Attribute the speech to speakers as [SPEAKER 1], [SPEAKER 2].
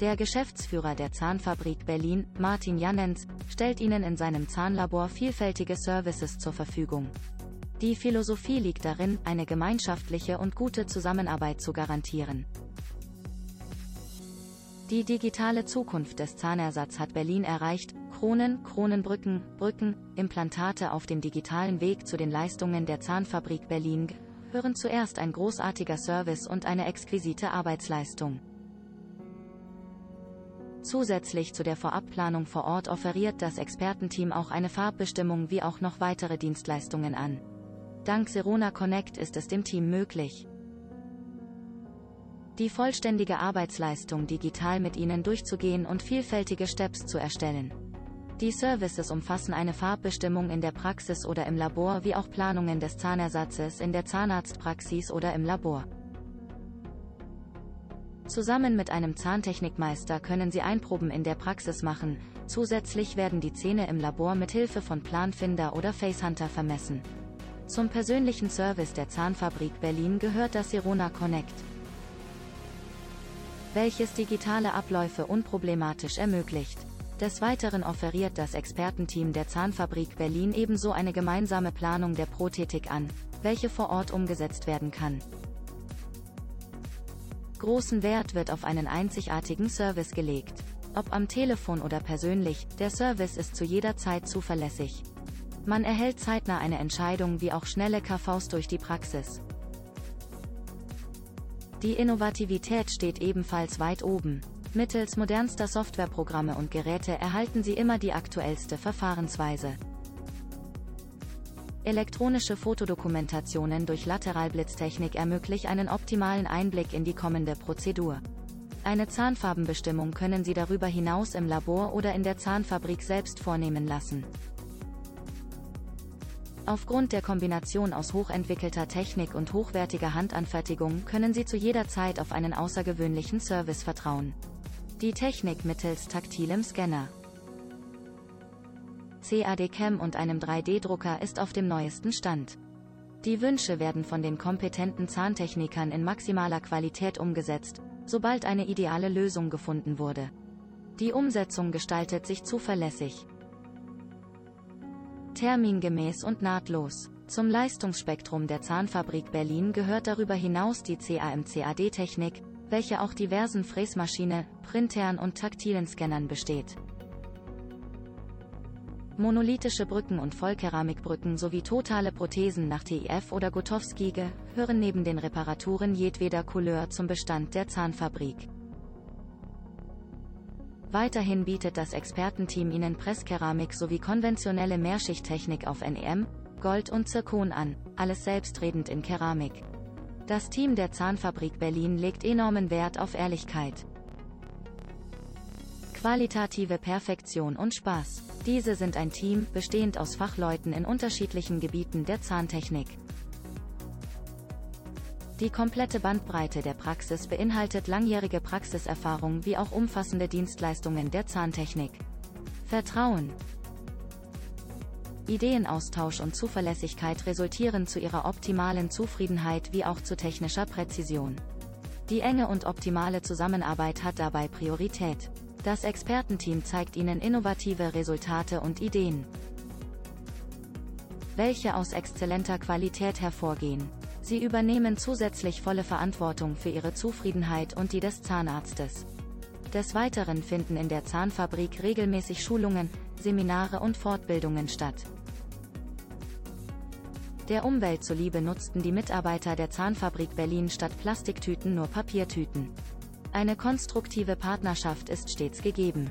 [SPEAKER 1] Der Geschäftsführer der Zahnfabrik Berlin, Martin Jannens, stellt Ihnen in seinem Zahnlabor vielfältige Services zur Verfügung. Die Philosophie liegt darin, eine gemeinschaftliche und gute Zusammenarbeit zu garantieren. Die digitale Zukunft des Zahnersatzes hat Berlin erreicht, Kronen, Kronenbrücken, Brücken, Implantate auf dem digitalen Weg zu den Leistungen der Zahnfabrik Berlin hören zuerst ein großartiger Service und eine exquisite Arbeitsleistung. Zusätzlich zu der Vorabplanung vor Ort offeriert das Expertenteam auch eine Farbbestimmung wie auch noch weitere Dienstleistungen an. Dank Serona Connect ist es dem Team möglich, die vollständige Arbeitsleistung digital mit Ihnen durchzugehen und vielfältige Steps zu erstellen. Die Services umfassen eine Farbbestimmung in der Praxis oder im Labor wie auch Planungen des Zahnersatzes in der Zahnarztpraxis oder im Labor. Zusammen mit einem Zahntechnikmeister können Sie Einproben in der Praxis machen, zusätzlich werden die Zähne im Labor mit Hilfe von Planfinder oder Facehunter vermessen. Zum persönlichen Service der Zahnfabrik Berlin gehört das Serona Connect, welches digitale Abläufe unproblematisch ermöglicht. Des Weiteren offeriert das Expertenteam der Zahnfabrik Berlin ebenso eine gemeinsame Planung der Prothetik an, welche vor Ort umgesetzt werden kann. Großen Wert wird auf einen einzigartigen Service gelegt. Ob am Telefon oder persönlich, der Service ist zu jeder Zeit zuverlässig. Man erhält zeitnah eine Entscheidung wie auch schnelle KVs durch die Praxis. Die Innovativität steht ebenfalls weit oben. Mittels modernster Softwareprogramme und Geräte erhalten Sie immer die aktuellste Verfahrensweise. Elektronische Fotodokumentationen durch Lateralblitztechnik ermöglichen einen optimalen Einblick in die kommende Prozedur. Eine Zahnfarbenbestimmung können Sie darüber hinaus im Labor oder in der Zahnfabrik selbst vornehmen lassen. Aufgrund der Kombination aus hochentwickelter Technik und hochwertiger Handanfertigung können Sie zu jeder Zeit auf einen außergewöhnlichen Service vertrauen. Die Technik mittels taktilem Scanner. CAD-CAM und einem 3D-Drucker ist auf dem neuesten Stand. Die Wünsche werden von den kompetenten Zahntechnikern in maximaler Qualität umgesetzt, sobald eine ideale Lösung gefunden wurde. Die Umsetzung gestaltet sich zuverlässig. Termingemäß und nahtlos. Zum Leistungsspektrum der Zahnfabrik Berlin gehört darüber hinaus die CAM-CAD-Technik, welche auch diversen Fräsmaschine, Printern und taktilen Scannern besteht. Monolithische Brücken und Vollkeramikbrücken sowie totale Prothesen nach TIF oder Gotowski gehören neben den Reparaturen jedweder Couleur zum Bestand der Zahnfabrik. Weiterhin bietet das Expertenteam Ihnen Presskeramik sowie konventionelle Mehrschichttechnik auf NEM, Gold und Zirkon an, alles selbstredend in Keramik. Das Team der Zahnfabrik Berlin legt enormen Wert auf Ehrlichkeit. Qualitative Perfektion und Spaß. Diese sind ein Team, bestehend aus Fachleuten in unterschiedlichen Gebieten der Zahntechnik. Die komplette Bandbreite der Praxis beinhaltet langjährige Praxiserfahrung wie auch umfassende Dienstleistungen der Zahntechnik. Vertrauen, Ideenaustausch und Zuverlässigkeit resultieren zu ihrer optimalen Zufriedenheit wie auch zu technischer Präzision. Die enge und optimale Zusammenarbeit hat dabei Priorität. Das Expertenteam zeigt Ihnen innovative Resultate und Ideen, welche aus exzellenter Qualität hervorgehen. Sie übernehmen zusätzlich volle Verantwortung für Ihre Zufriedenheit und die des Zahnarztes. Des Weiteren finden in der Zahnfabrik regelmäßig Schulungen, Seminare und Fortbildungen statt. Der Umwelt zuliebe nutzten die Mitarbeiter der Zahnfabrik Berlin statt Plastiktüten nur Papiertüten. Eine konstruktive Partnerschaft ist stets gegeben.